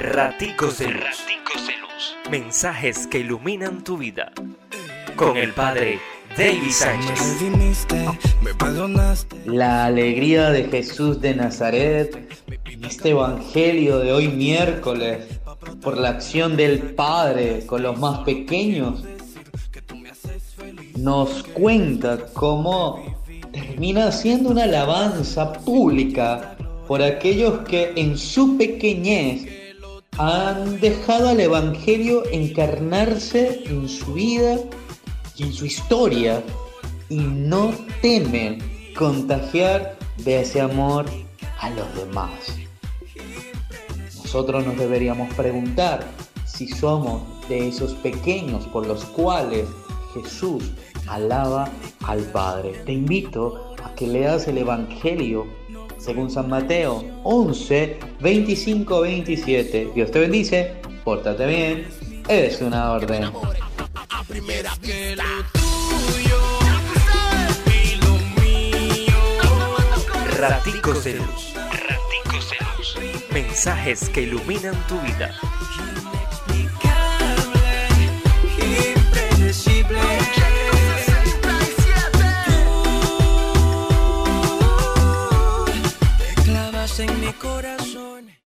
Raticos de Luz. Mensajes que iluminan tu vida. Con el Padre David Sánchez. La alegría de Jesús de Nazaret en este Evangelio de hoy miércoles por la acción del Padre con los más pequeños nos cuenta cómo termina siendo una alabanza pública por aquellos que en su pequeñez han dejado al Evangelio encarnarse en su vida y en su historia y no temen contagiar de ese amor a los demás. Nosotros nos deberíamos preguntar si somos de esos pequeños por los cuales Jesús alaba al Padre. Te invito a que leas el Evangelio según San Mateo 11, 25, 27. Dios te bendice, pórtate bien, es una orden. Raticos de luz. Raticos de luz. Mensajes que iluminan tu vida. en mi corazón.